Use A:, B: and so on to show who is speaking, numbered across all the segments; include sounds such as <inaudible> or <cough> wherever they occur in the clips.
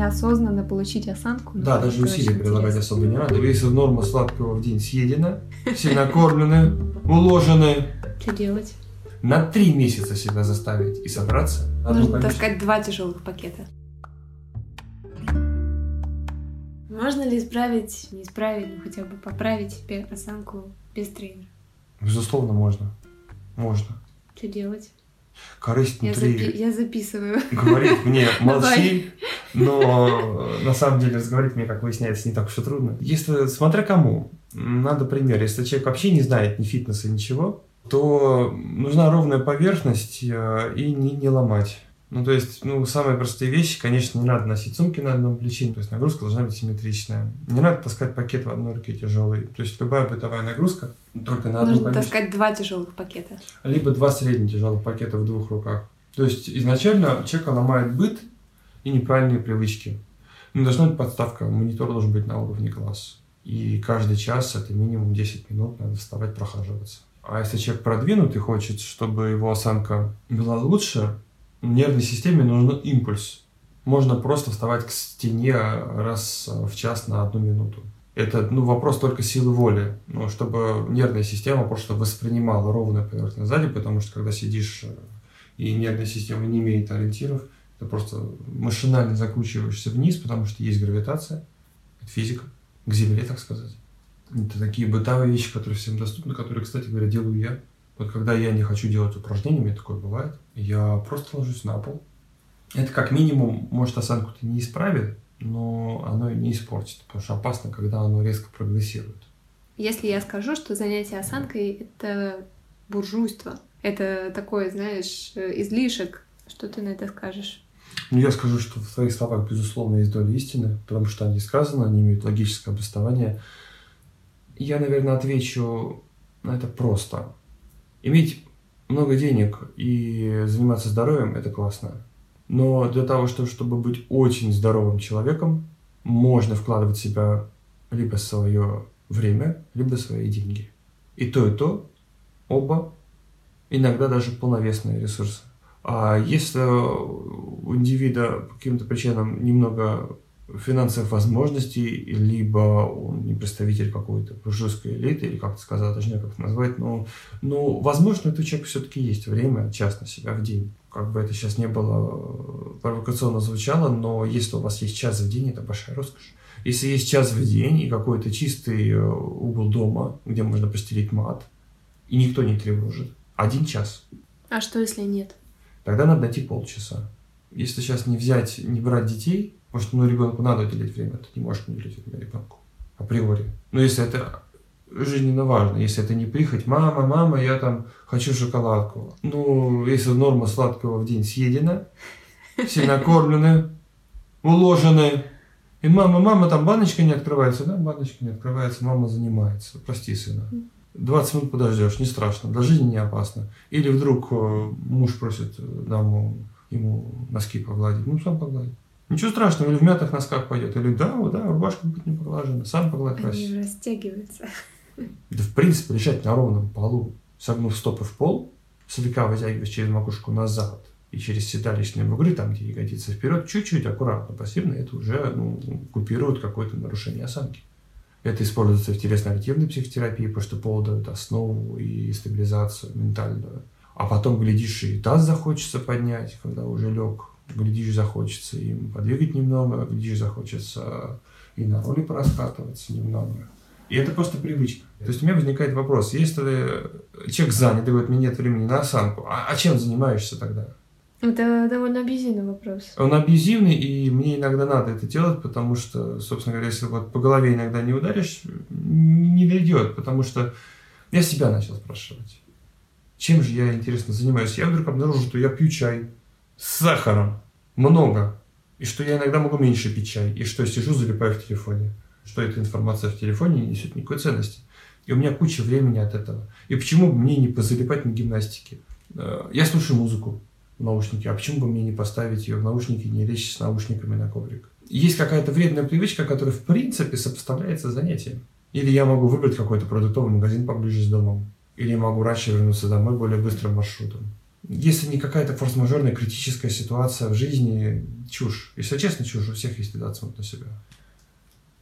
A: неосознанно получить осанку.
B: Да, даже усилия прилагать особо не надо. Если норма сладкого в день съедена, <laughs> все накормлены, уложены.
A: Что делать?
B: На три месяца себя заставить и собраться.
A: Нужно таскать два тяжелых пакета. Можно ли исправить, не исправить, ну хотя бы поправить себе осанку без тренера?
B: Безусловно, можно. Можно.
A: Что делать?
B: Корысть
A: я
B: внутри...
A: Запи- я записываю.
B: Говорит мне, <laughs> молчи, но на самом деле разговаривать мне, как выясняется, не так уж и трудно. Если, смотря кому, надо пример. Если человек вообще не знает ни фитнеса, ничего, то нужна ровная поверхность э, и не, не ломать. Ну, то есть, ну, самые простые вещи, конечно, не надо носить сумки на одном плече, то есть нагрузка должна быть симметричная. Не надо таскать пакет в одной руке тяжелый. То есть любая бытовая нагрузка только на одном
A: Нужно таскать два тяжелых пакета.
B: Либо два средних тяжелых пакета в двух руках. То есть изначально человека ломает быт и неправильные привычки. Ну, должна быть подставка, монитор должен быть на уровне глаз. И каждый час, это минимум 10 минут, надо вставать, прохаживаться. А если человек продвинутый, хочет, чтобы его осанка была лучше, нервной системе нужен импульс. Можно просто вставать к стене раз в час на одну минуту. Это ну, вопрос только силы воли, ну, чтобы нервная система просто воспринимала ровную поверхность сзади, потому что когда сидишь э, и нервная система не имеет ориентиров, ты просто машинально закручиваешься вниз, потому что есть гравитация, это физика, к земле, так сказать. Это такие бытовые вещи, которые всем доступны, которые, кстати говоря, делаю я. Вот когда я не хочу делать упражнения, мне такое бывает, я просто ложусь на пол. Это как минимум, может, осанку-то не исправит, но оно не испортит, потому что опасно, когда оно резко прогрессирует.
A: Если я скажу, что занятие осанкой — это буржуйство, это такой, знаешь, излишек, что ты на это скажешь?
B: Ну, я скажу, что в твоих словах, безусловно, есть доля истины, потому что они сказаны, они имеют логическое обоснование. Я, наверное, отвечу на это просто. Иметь много денег и заниматься здоровьем – это классно. Но для того, чтобы быть очень здоровым человеком, можно вкладывать в себя либо свое время, либо свои деньги. И то, и то, оба, иногда даже полновесные ресурсы. А если у индивида по каким-то причинам немного финансовых возможностей, либо он не представитель какой-то буржуйской элиты, или как то сказать, точнее, как это назвать, но, но возможно, у человека все-таки есть время, час на себя в день. Как бы это сейчас не было провокационно звучало, но если у вас есть час в день, это большая роскошь. Если есть час в день и какой-то чистый э, угол дома, где можно постелить мат, и никто не тревожит, один час.
A: А что, если нет?
B: Тогда надо найти полчаса. Если сейчас не взять, не брать детей, Потому что ну, ребенку надо уделить время, ты не можешь не уделить время ребенку. Априори. Но если это жизненно важно, если это не прихоть, мама, мама, я там хочу шоколадку. Ну, если норма сладкого в день съедена, все накормлены, уложены, и мама, мама, там баночка не открывается, да, баночка не открывается, мама занимается. Прости, сына. 20 минут подождешь, не страшно, для жизни не опасно. Или вдруг э, муж просит даму ему носки погладить, ну сам погладить. Ничего страшного, или в мятых носках пойдет, или да, вот, да, рубашка будет не поглажена, сам погладь
A: Они растягиваются.
B: Да, в принципе, лежать на ровном полу, согнув стопы в пол, слегка вытягиваясь через макушку назад и через седалищные бугры, там, где ягодицы вперед, чуть-чуть, аккуратно, пассивно, это уже ну, купирует какое-то нарушение осанки. Это используется в телесно-активной психотерапии, потому что пол дает основу и стабилизацию ментальную. А потом, глядишь, и таз захочется поднять, когда уже лег глядишь, захочется им подвигать немного, глядишь, захочется и на роли пораскатываться немного. И это просто привычка. То есть у меня возникает вопрос, если человек занят и говорит, мне нет времени на осанку, а, а чем занимаешься тогда?
A: Это довольно абьюзивный вопрос.
B: Он абьюзивный, и мне иногда надо это делать, потому что, собственно говоря, если вот по голове иногда не ударишь, не дойдет, потому что я себя начал спрашивать. Чем же я, интересно, занимаюсь? Я вдруг обнаружил, что я пью чай с сахаром много, и что я иногда могу меньше пить чай, и что я сижу, залипаю в телефоне, что эта информация в телефоне не несет никакой ценности. И у меня куча времени от этого. И почему бы мне не позалипать на гимнастике? Э, я слушаю музыку в наушнике, а почему бы мне не поставить ее в наушники не лечь с наушниками на коврик? Есть какая-то вредная привычка, которая в принципе сопоставляется с занятием. Или я могу выбрать какой-то продуктовый магазин поближе с домом. Или я могу раньше вернуться домой более быстрым маршрутом. Если не какая-то форс-мажорная критическая ситуация в жизни, чушь. Если честно, чушь. У всех есть беда на себя.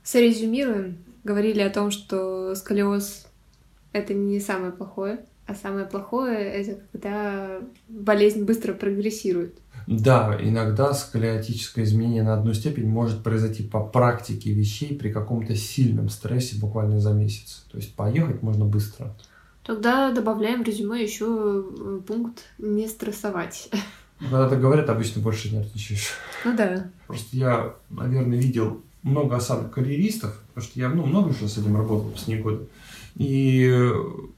A: Срезюмируем. Говорили о том, что сколиоз — это не самое плохое, а самое плохое — это когда болезнь быстро прогрессирует.
B: Да, иногда сколиотическое изменение на одну степень может произойти по практике вещей при каком-то сильном стрессе буквально за месяц. То есть поехать можно быстро.
A: Тогда добавляем в резюме еще э, пункт не стрессовать.
B: Когда так говорят, обычно больше нервничаешь.
A: Ну да.
B: Просто я, наверное, видел много осадок карьеристов, потому что я ну, много уже с этим работал последние годы. И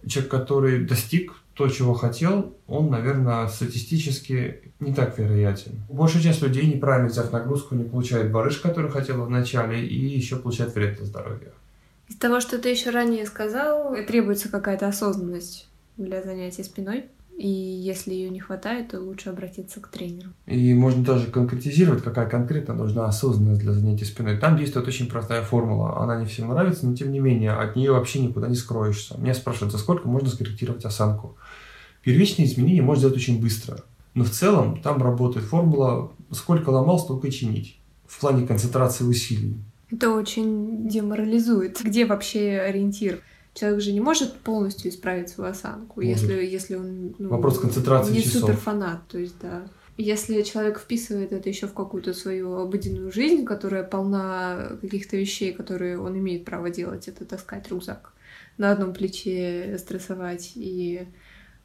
B: человек, который достиг то, чего хотел, он, наверное, статистически не так вероятен. Большая часть людей, неправильно взяв нагрузку, не получает барыш, который хотела в начале, и еще получает вред для здоровья.
A: Из того, что ты еще ранее сказал, требуется какая-то осознанность для занятия спиной. И если ее не хватает, то лучше обратиться к тренеру.
B: И можно даже конкретизировать, какая конкретно нужна осознанность для занятия спиной. Там действует очень простая формула. Она не всем нравится, но тем не менее от нее вообще никуда не скроешься. Меня спрашивают, за сколько можно скорректировать осанку. Первичные изменения можно сделать очень быстро. Но в целом там работает формула «сколько ломал, столько и чинить» в плане концентрации усилий.
A: Это очень деморализует. Где вообще ориентир? Человек же не может полностью исправить свою осанку, если, если он
B: ну, Вопрос концентрации
A: не
B: часов.
A: суперфанат. То есть, да. Если человек вписывает это еще в какую-то свою обыденную жизнь, которая полна каких-то вещей, которые он имеет право делать, это таскать рюкзак на одном плече, стрессовать и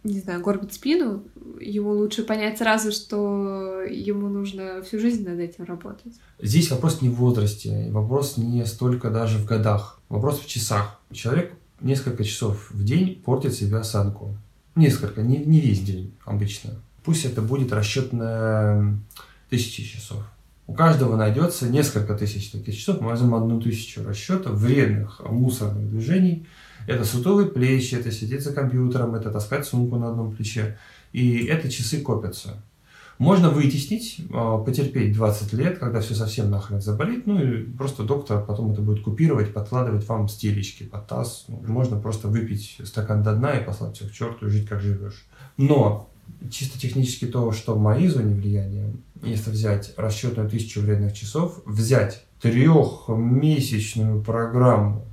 A: не знаю, горбить спину, ему лучше понять сразу, что ему нужно всю жизнь над этим работать.
B: Здесь вопрос не в возрасте, вопрос не столько даже в годах, вопрос в часах. Человек несколько часов в день портит себе осанку. Несколько, не, не весь день обычно. Пусть это будет расчет на тысячи часов. У каждого найдется несколько тысяч таких часов. Мы возьмем одну тысячу расчетов вредных мусорных движений. Это сутулые плечи, это сидеть за компьютером, это таскать сумку на одном плече. И это часы копятся. Можно вытеснить, а, потерпеть 20 лет, когда все совсем нахрен заболит, ну и просто доктор потом это будет купировать, подкладывать вам стелечки под таз. Ну, можно просто выпить стакан до дна и послать все к черту и жить как живешь. Но чисто технически то, что в моей зоне влияния, если взять расчетную тысячу вредных часов, взять трехмесячную программу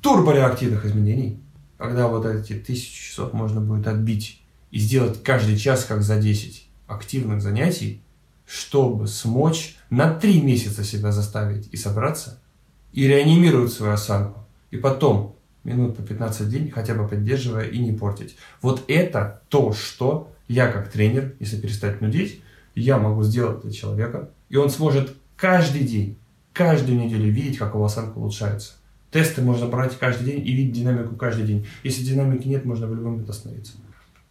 B: турбореактивных изменений, когда вот эти тысячи часов можно будет отбить и сделать каждый час как за 10, активных занятий, чтобы смочь на три месяца себя заставить и собраться, и реанимировать свою осанку. И потом минут по 15 в день хотя бы поддерживая и не портить. Вот это то, что я как тренер, если перестать нудеть, я могу сделать для человека, и он сможет каждый день, каждую неделю видеть, как его осанка улучшается. Тесты можно брать каждый день и видеть динамику каждый день. Если динамики нет, можно в любой момент остановиться.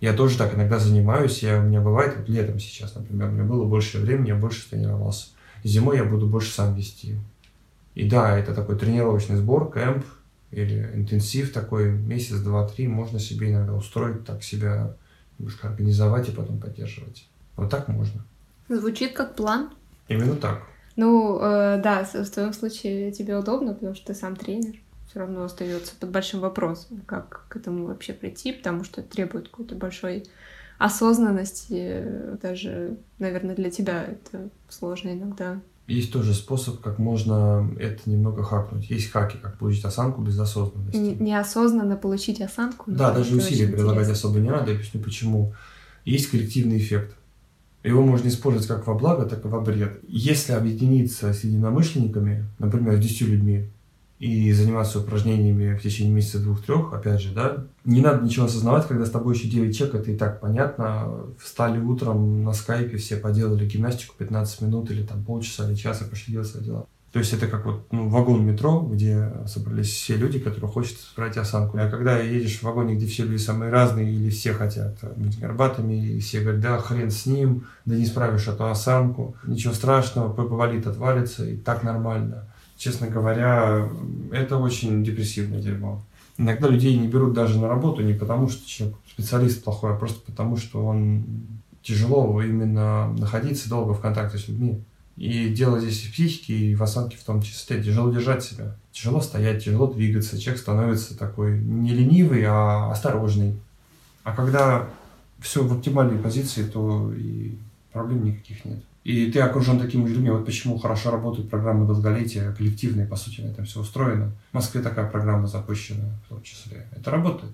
B: Я тоже так иногда занимаюсь. Я, у меня бывает, вот летом сейчас, например, у меня было больше времени, я больше тренировался. Зимой я буду больше сам вести. И да, это такой тренировочный сбор, кемп или интенсив такой, месяц, два, три, можно себе иногда устроить, так себя немножко организовать и потом поддерживать. Вот так можно.
A: Звучит как план.
B: Именно так.
A: Ну, э, да, в твоем случае тебе удобно, потому что ты сам тренер все равно остается под большим вопросом, как к этому вообще прийти, потому что это требует какой-то большой осознанности, даже, наверное, для тебя это сложно иногда.
B: Есть тоже способ, как можно это немного хакнуть. Есть хаки, как получить осанку без осознанности.
A: неосознанно получить осанку.
B: Да, даже усилия прилагать особо не надо. Я объясню почему. Есть коллективный эффект. Его можно использовать как во благо, так и во бред. Если объединиться с единомышленниками, например, с 10 людьми, и заниматься упражнениями в течение месяца двух-трех, опять же, да, не надо ничего осознавать, когда с тобой еще 9 человек, это и так понятно. Встали утром на скайпе, все поделали гимнастику 15 минут или там полчаса или часа, пошли делать свои дела. То есть это как вот ну, вагон метро, где собрались все люди, которые хотят брать осанку. А когда едешь в вагоне, где все люди самые разные, или все хотят быть горбатыми, и все говорят, да, хрен с ним, да не справишь эту осанку, ничего страшного, повалит, отвалится, и так нормально честно говоря, это очень депрессивное дерьмо. Иногда людей не берут даже на работу не потому, что человек специалист плохой, а просто потому, что он тяжело именно находиться долго в контакте с людьми. И дело здесь и в психике, и в осанке в том числе. Тяжело держать себя, тяжело стоять, тяжело двигаться. Человек становится такой не ленивый, а осторожный. А когда все в оптимальной позиции, то и проблем никаких нет. И ты окружен такими людьми. Вот почему хорошо работают программы долголетия, коллективные, по сути, на этом все устроено. В Москве такая программа запущена в том числе. Это работает.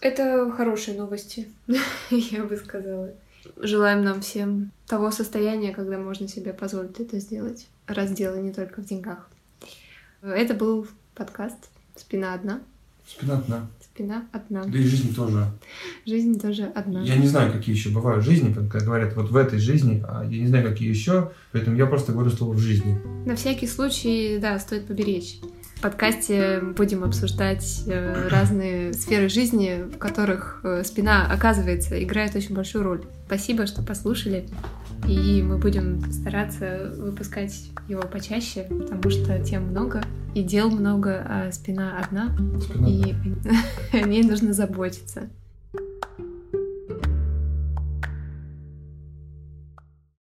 A: Это хорошие новости, <laughs> я бы сказала. Желаем нам всем того состояния, когда можно себе позволить это сделать. Раз дело не только в деньгах. Это был подкаст «Спина одна».
B: Спина одна.
A: Спина одна.
B: Да и жизнь тоже.
A: Жизнь тоже одна.
B: Я не знаю, какие еще бывают жизни, как говорят, вот в этой жизни, а я не знаю, какие еще, поэтому я просто говорю слово «в жизни».
A: На всякий случай, да, стоит поберечь. В подкасте будем обсуждать э, разные сферы жизни, в которых э, спина, оказывается, играет очень большую роль. Спасибо, что послушали. И мы будем стараться выпускать его почаще, потому что тем много, и дел много, а спина одна,
B: Спина
A: и <laughs> о ней нужно заботиться.